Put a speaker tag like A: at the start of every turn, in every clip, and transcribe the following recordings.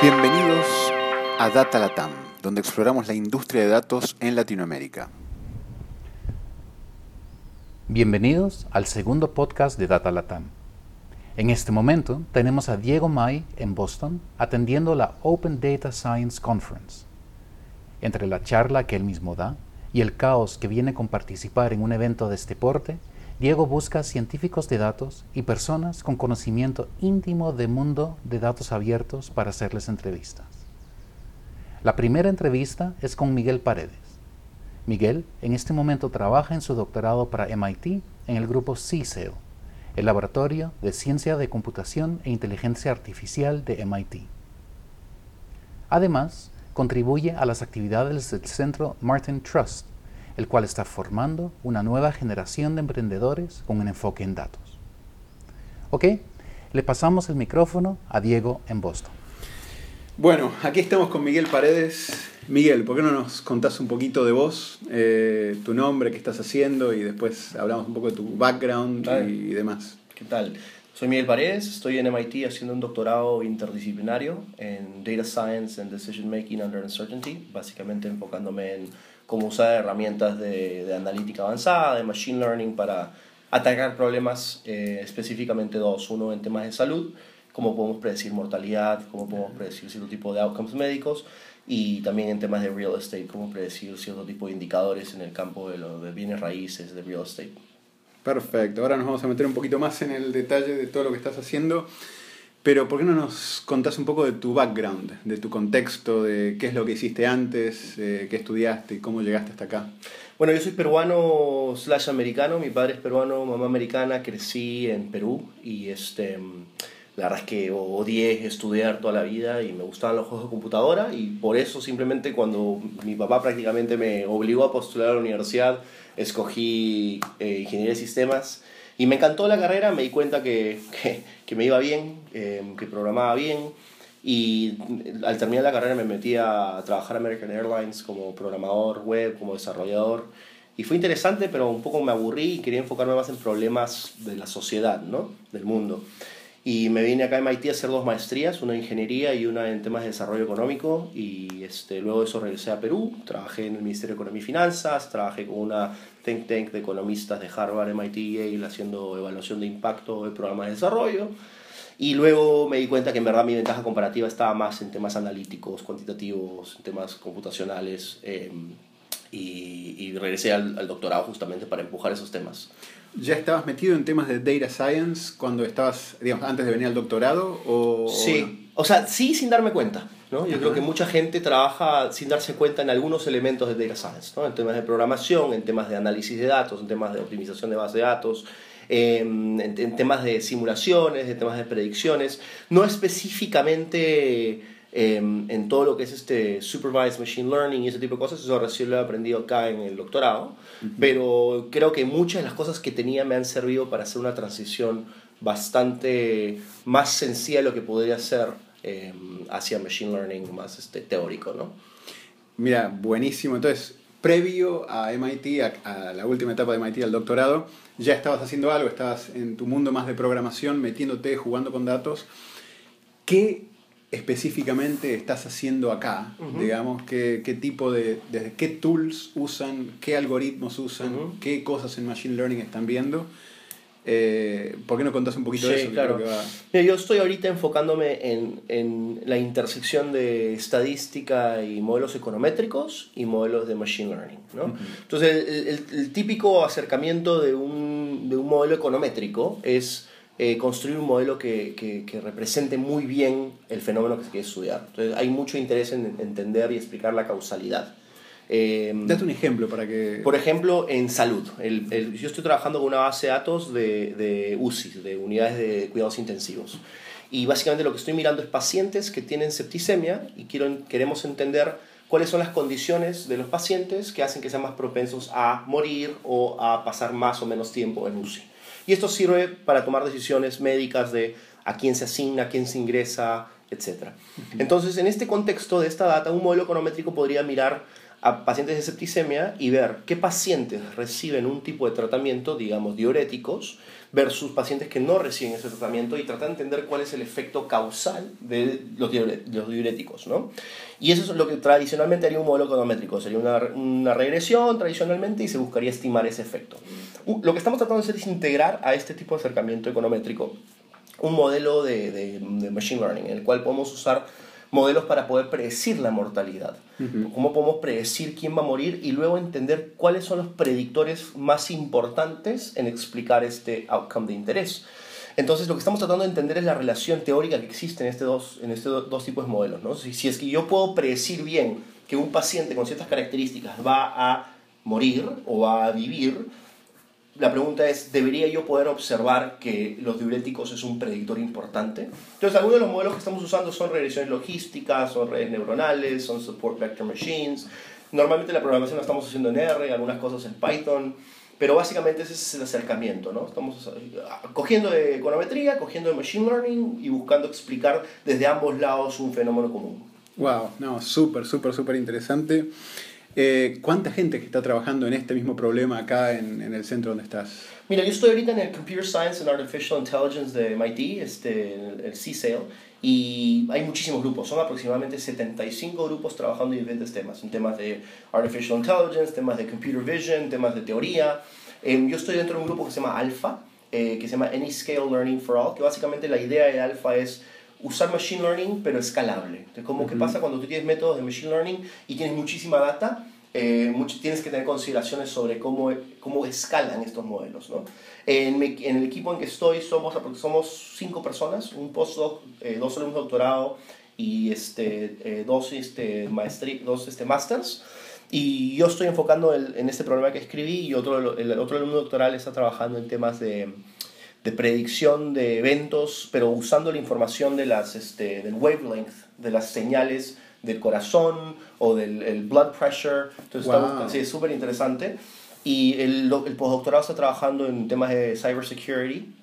A: Bienvenidos a Data Latam, donde exploramos la industria de datos en Latinoamérica.
B: Bienvenidos al segundo podcast de Data Latam. En este momento tenemos a Diego May en Boston atendiendo la Open Data Science Conference. Entre la charla que él mismo da y el caos que viene con participar en un evento de este porte, Diego busca científicos de datos y personas con conocimiento íntimo del mundo de datos abiertos para hacerles entrevistas. La primera entrevista es con Miguel Paredes. Miguel en este momento trabaja en su doctorado para MIT en el grupo CSAIL, el Laboratorio de Ciencia de Computación e Inteligencia Artificial de MIT. Además, contribuye a las actividades del Centro Martin Trust, el cual está formando una nueva generación de emprendedores con un enfoque en datos. Ok, le pasamos el micrófono a Diego en Boston.
A: Bueno, aquí estamos con Miguel Paredes. Miguel, ¿por qué no nos contás un poquito de vos, eh, tu nombre, qué estás haciendo y después hablamos un poco de tu background y demás?
C: ¿Qué tal? Soy Miguel Paredes, estoy en MIT haciendo un doctorado interdisciplinario en Data Science and Decision Making Under Uncertainty, básicamente enfocándome en cómo usar herramientas de, de analítica avanzada, de Machine Learning para atacar problemas eh, específicamente dos. Uno en temas de salud, cómo podemos predecir mortalidad, cómo podemos predecir cierto tipo de outcomes médicos y también en temas de real estate, cómo predecir cierto tipo de indicadores en el campo de, los de bienes raíces, de real estate.
A: Perfecto, ahora nos vamos a meter un poquito más en el detalle de todo lo que estás haciendo, pero ¿por qué no nos contás un poco de tu background, de tu contexto, de qué es lo que hiciste antes, eh, qué estudiaste y cómo llegaste hasta acá?
C: Bueno, yo soy peruano slash americano, mi padre es peruano, mamá americana, crecí en Perú y este, la verdad es que odié estudiar toda la vida y me gustaban los juegos de computadora. Y por eso simplemente cuando mi papá prácticamente me obligó a postular a la universidad, escogí eh, ingeniería de sistemas y me encantó la carrera, me di cuenta que, que, que me iba bien, eh, que programaba bien y al terminar la carrera me metí a trabajar en American Airlines como programador web, como desarrollador y fue interesante pero un poco me aburrí y quería enfocarme más en problemas de la sociedad, ¿no? del mundo. Y me vine acá a MIT a hacer dos maestrías, una en ingeniería y una en temas de desarrollo económico. Y este, luego de eso regresé a Perú, trabajé en el Ministerio de Economía y Finanzas, trabajé con una think tank de economistas de Harvard, MIT y Yale haciendo evaluación de impacto de programas de desarrollo. Y luego me di cuenta que en verdad mi ventaja comparativa estaba más en temas analíticos, cuantitativos, en temas computacionales. Eh, y, y, regresé al, al doctorado justamente para empujar esos temas.
A: ¿Ya estabas metido en temas de data science cuando estabas, digamos, antes de venir al doctorado? O,
C: sí, o, sea, sí sin darme cuenta. ¿no? Yo creo que mucha gente trabaja sin darse cuenta en algunos elementos de data science, ¿no? en temas de programación, en temas de análisis de datos, en temas de optimización de base de datos, en, en, en temas de simulaciones, en temas de predicciones, no específicamente en todo lo que es este supervised machine learning y ese tipo de cosas, eso recién lo he aprendido acá en el doctorado, pero creo que muchas de las cosas que tenía me han servido para hacer una transición bastante más sencilla de lo que podría ser eh, hacia machine learning más este, teórico, ¿no?
A: Mira, buenísimo. Entonces, previo a MIT, a, a, la última etapa de MIT, al doctorado, ya estabas haciendo algo, estabas en tu mundo más de programación, metiéndote, jugando con datos. ¿Qué específicamente estás haciendo acá? Uh -huh. Digamos, ¿qué, qué tipo de, de, qué tools usan, qué algoritmos usan, uh -huh. qué cosas en Machine Learning están viendo? Eh, ¿Por qué no contás un poquito
C: sí,
A: de eso?
C: Claro.
A: Que va...
C: Mira, yo estoy ahorita enfocándome en, en, la intersección de estadística y modelos econométricos y modelos de machine learning. ¿no? Uh -huh. Entonces, el, el, el, típico acercamiento de un, de un modelo econométrico es eh, construir un modelo que, que, que, represente muy bien el fenómeno que se quiere estudiar. Entonces, hay mucho interés en entender y explicar la causalidad.
A: Eh, Date un ejemplo para que...
C: Por ejemplo, en salud. El, el, yo estoy trabajando con una base de datos de, de UCI, de unidades de cuidados intensivos. Y básicamente lo que estoy mirando es pacientes que tienen septicemia y quiero, queremos entender cuáles son las condiciones de los pacientes que hacen que sean más propensos a morir o a pasar más o menos tiempo en UCI. Y esto sirve para tomar decisiones médicas de a quién se asigna, a quién se ingresa, etc. Entonces, en este contexto de esta data, un modelo econométrico podría mirar a pacientes de septicemia y ver qué pacientes reciben un tipo de tratamiento, digamos, diuréticos, versus pacientes que no reciben ese tratamiento y tratar de entender cuál es el efecto causal de los, diuréticos. ¿no? Y eso es lo que tradicionalmente haría un modelo econométrico, sería una, una regresión tradicionalmente y se buscaría estimar ese efecto. Lo que estamos tratando de hacer es integrar a este tipo de acercamiento econométrico un modelo de, de, de machine learning en el cual podemos usar modelos para poder predecir la mortalidad. Cómo podemos predecir quién va a morir y luego entender cuáles son los predictores más importantes en explicar este outcome de interés. Entonces, lo que estamos tratando de entender es la relación teórica que existe en, este dos, en estos dos tipos de modelos. ¿no? Si, si es que yo puedo predecir bien que un paciente con ciertas características va a morir o va a vivir, la pregunta es, ¿debería yo poder observar que los diuréticos es un predictor importante? Entonces, algunos de los modelos que estamos usando son regresiones logísticas, son redes neuronales, son support vector machines. Normalmente la programación la estamos haciendo en R, algunas cosas en Python, pero básicamente ese es el acercamiento, ¿no? Estamos eh, cogiendo de econometría, cogiendo de machine learning y buscando explicar desde ambos lados un fenómeno común.
A: Wow, no, súper, súper, súper interesante. Eh, ¿Cuánta gente que está trabajando en este mismo problema acá en, en, el centro donde estás?
C: Mira, yo estoy ahorita en el Computer Science and Artificial Intelligence de MIT, este, el, el CSAIL, y hay muchísimos grupos, son aproximadamente 75 grupos trabajando en diferentes temas, en temas de Artificial Intelligence, temas de Computer Vision, temas de teoría. Eh, yo estoy dentro de un grupo que se llama ALPHA, eh, que se llama Any Scale Learning for All, que básicamente la idea de ALPHA es usar Machine Learning, pero escalable. Entonces, como que pasa cuando tú tienes métodos de Machine Learning y tienes muchísima data, eh, mucho, tienes que tener consideraciones sobre cómo, cómo escalan estos modelos. ¿no? En, en, el equipo en que estoy somos, somos cinco personas, un postdoc, eh, dos alumnos de doctorado y este, eh, dos, este, maestri, dos este, masters. Y yo estoy enfocando el, en este problema que escribí y otro, el otro alumno doctoral está trabajando en temas de de predicción de eventos, pero usando la información de las, este, del wavelength, de las señales del corazón o del el blood pressure. Entonces, wow. sí, es súper interesante. Y el, el postdoctorado está trabajando en temas de cybersecurity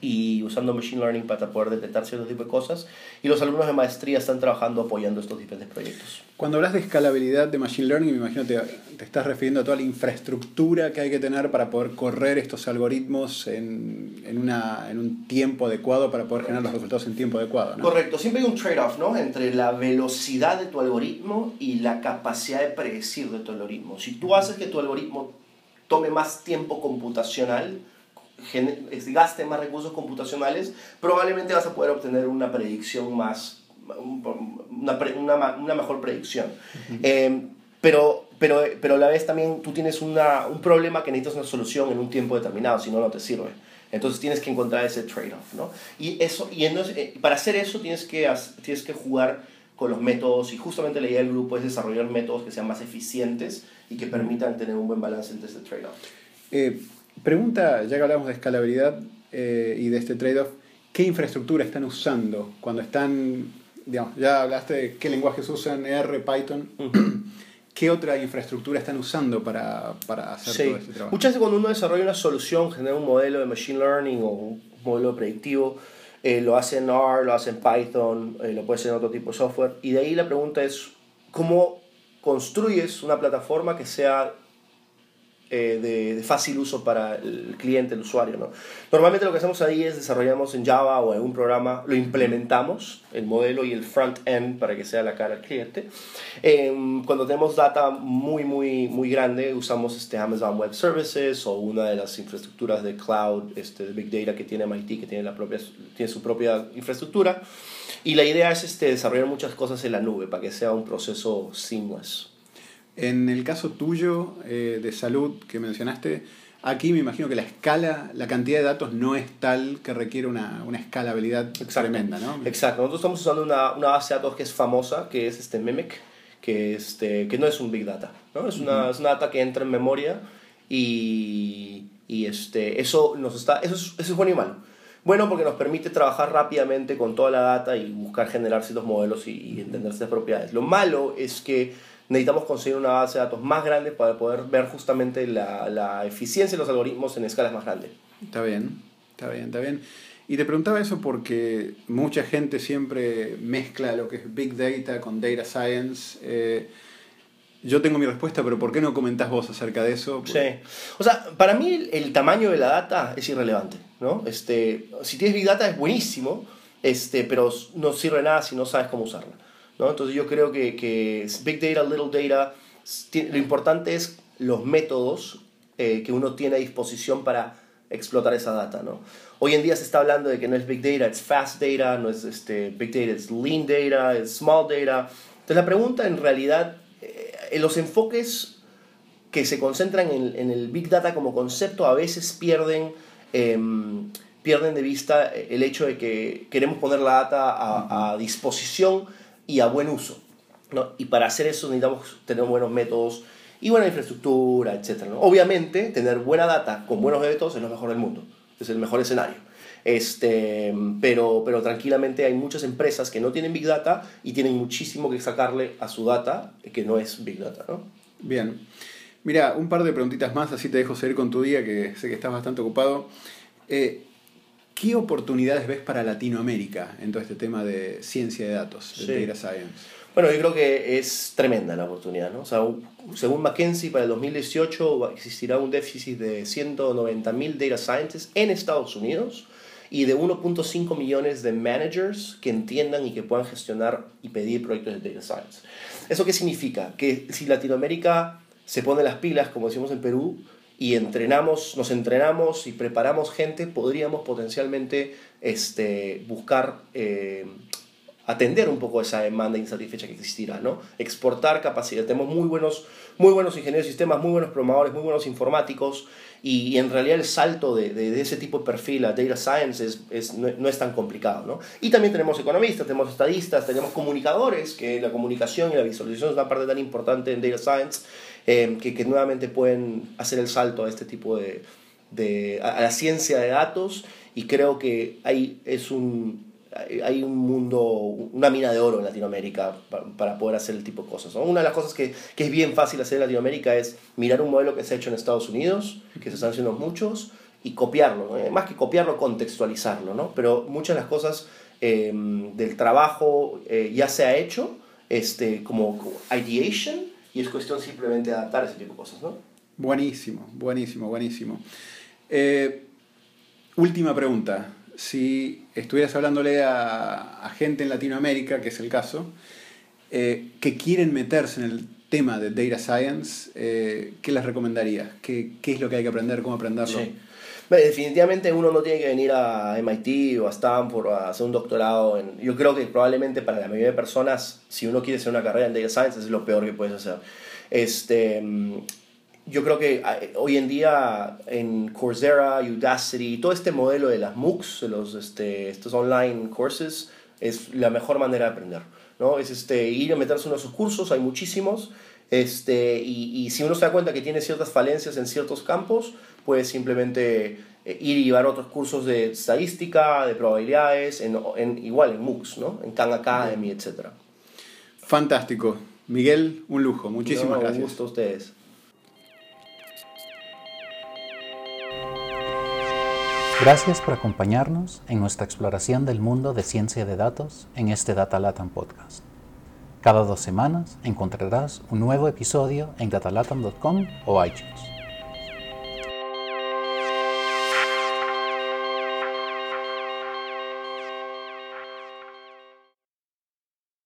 C: y usando Machine Learning para poder detectar cierto tipo de cosas. Y los alumnos de maestría están trabajando apoyando estos diferentes proyectos.
A: Cuando hablas de escalabilidad de Machine Learning, me imagino te, te estás refiriendo a toda la infraestructura que hay que tener para poder correr estos algoritmos en, en, una, en un tiempo adecuado para poder generar los resultados en tiempo adecuado. ¿no?
C: Correcto, siempre hay un trade-off ¿no? entre la velocidad de tu algoritmo y la capacidad de predecir de tu algoritmo. Si tú haces que tu algoritmo tome más tiempo computacional, gaste más recursos computacionales, probablemente vas a poder obtener una predicción más, una, una, una mejor predicción. eh, pero, pero, pero a la vez también tú tienes una, un problema que necesitas una solución en un tiempo determinado, si no, no te sirve. Entonces tienes que encontrar ese trade-off, ¿no? Y, eso, y entonces, eh, para hacer eso tienes que, tienes que jugar con los métodos y justamente la idea del grupo es desarrollar métodos que sean más eficientes y que permitan tener un buen balance entre este trade-off.
A: Eh, Pregunta, ya que hablamos de escalabilidad eh, y de este trade-off, ¿qué infraestructura están usando cuando están, digamos, ya hablaste de qué lenguajes usan, R, Python? ¿Qué otra infraestructura están usando para, para hacer
C: sí.
A: todo este trabajo?
C: Muchas veces cuando uno desarrolla una solución, genera un modelo de Machine Learning o un modelo predictivo, eh, lo hace en R, lo hace en Python, eh, lo puede hacer en otro tipo de software. Y de ahí la pregunta es, ¿cómo construyes una plataforma que sea eh, de, fácil uso para el cliente, el usuario. ¿no? Normalmente lo que hacemos ahí es desarrollamos en Java o en un programa, lo implementamos, el modelo y el front-end para que sea la cara al cliente. Eh, cuando tenemos data muy, muy, muy grande, usamos este Amazon Web Services o una de las infraestructuras de cloud, este, de Big Data que tiene MIT, que tiene, la propia, tiene su propia infraestructura. Y la idea es este, desarrollar muchas cosas en la nube para que sea un proceso seamless.
A: En el caso tuyo eh, de salud que mencionaste, aquí me imagino que la escala, la cantidad de datos no es tal que requiere una, una escalabilidad
C: Exacto.
A: tremenda, ¿no?
C: Exacto. Nosotros estamos usando una, una, base de datos que es famosa, que es este Mimic, que, este, que no es un Big Data, ¿no? Es una, uh -huh. es una data que entra en memoria y, y este, eso, nos está, eso, es, eso es bueno y malo. Bueno, porque nos permite trabajar rápidamente con toda la data y buscar generar ciertos modelos y, y entender ciertas propiedades. Lo malo es que necesitamos conseguir una base de datos más grande para poder ver justamente la, la, eficiencia de los algoritmos en escalas más grandes.
A: Está bien, está bien, está bien. Y te preguntaba eso porque mucha gente siempre mezcla lo que es Big Data con Data Science. Eh, yo tengo mi respuesta, pero ¿por qué no comentás vos acerca de eso?
C: Sí. O sea, para mí el, el, tamaño de la data es irrelevante, ¿no? Este, si tienes Big Data es buenísimo, este, pero no sirve nada si no sabes cómo usarla, ¿no? Entonces yo creo que, que Big Data, Little Data, lo importante es los métodos eh, que uno tiene a disposición para explotar esa data, ¿no? Hoy en día se está hablando de que no es Big Data, es Fast Data, no es este, Big Data, es Lean Data, es Small Data. Entonces la pregunta en realidad en los enfoques que se concentran en, el Big Data como concepto a veces pierden, em, pierden de vista el hecho de que queremos poner la data a, disposición y a buen uso. ¿no? Y para hacer eso necesitamos tener buenos métodos y buena infraestructura, etc. Obviamente, tener buena data con buenos métodos es lo mejor del mundo, es el mejor escenario. Este, pero, pero tranquilamente hay muchas empresas que no tienen Big Data y tienen muchísimo que sacarle a su data que no es Big Data. ¿no?
A: Bien. Mira, un par de preguntitas más, así te dejo seguir con tu día, que sé que estás bastante ocupado. Eh, ¿Qué oportunidades ves para Latinoamérica en todo este tema de ciencia de datos, de data science?
C: Bueno, yo creo que es tremenda la oportunidad. ¿no? O sea, según McKinsey, para el 2018 existirá un déficit de 190.000 data scientists en Estados Unidos y de 1.5 millones de managers que entiendan y que puedan gestionar y pedir proyectos de data science. ¿Eso qué significa? Que si Latinoamérica se pone las pilas, como decimos en Perú, y entrenamos, nos entrenamos y preparamos gente, podríamos potencialmente este, buscar eh, atender un poco esa demanda insatisfecha que existirá, ¿no? Exportar capacidad. Tenemos muy buenos, muy buenos ingenieros de sistemas, muy buenos programadores, muy buenos informáticos, y, en realidad el salto de, de, ese tipo de perfil a data science es, es, no, es tan complicado, ¿no? Y también tenemos economistas, tenemos estadistas, tenemos comunicadores, que la comunicación y la visualización es una parte tan importante en data science, eh, que, que, nuevamente pueden hacer el salto a este tipo de, de a la ciencia de datos, y creo que ahí es un, hay un mundo, una mina de oro en Latinoamérica para, poder hacer el tipo de cosas. Una de las cosas que, que, es bien fácil hacer en Latinoamérica es mirar un modelo que se ha hecho en Estados Unidos, que se están haciendo muchos, y copiarlo. Más que copiarlo, contextualizarlo. ¿no? Pero muchas de las cosas eh, del trabajo eh, ya se ha hecho este, como ideation y es cuestión simplemente de adaptar ese tipo de cosas. ¿no?
A: Buenísimo, buenísimo, buenísimo. Eh, última pregunta si estuvieras hablándole a, gente en Latinoamérica, que es el caso, eh, que quieren meterse en el tema de data science, eh, ¿qué les recomendarías? ¿Qué, ¿Qué, es lo que hay que aprender? ¿Cómo aprenderlo?
C: Sí. Definitivamente uno no tiene que venir a MIT o a Stanford a hacer un doctorado. En, yo creo que probablemente para la mayoría de personas, si uno quiere hacer una carrera en data science, es lo peor que puedes hacer. Este, yo creo que ah, hoy en día en Coursera, Udacity, todo este modelo de las MOOCs, de los, este, estos online courses, es la mejor manera de aprender. ¿no? Es este, ir a meterse en esos cursos, hay muchísimos, este, y, y, si uno se da cuenta que tiene ciertas falencias en ciertos campos, puede simplemente eh, ir y llevar otros cursos de estadística, de probabilidades, en, en igual en MOOCs, ¿no? en Khan Academy, etc.
A: Fantástico. Miguel, un lujo. Muchísimas gracias. Un
C: gusto a ustedes.
B: Gracias por acompañarnos en nuestra exploración del mundo de ciencia de datos en este Data Latam podcast. Cada dos semanas encontrarás un nuevo episodio en datalatam.com o iTunes.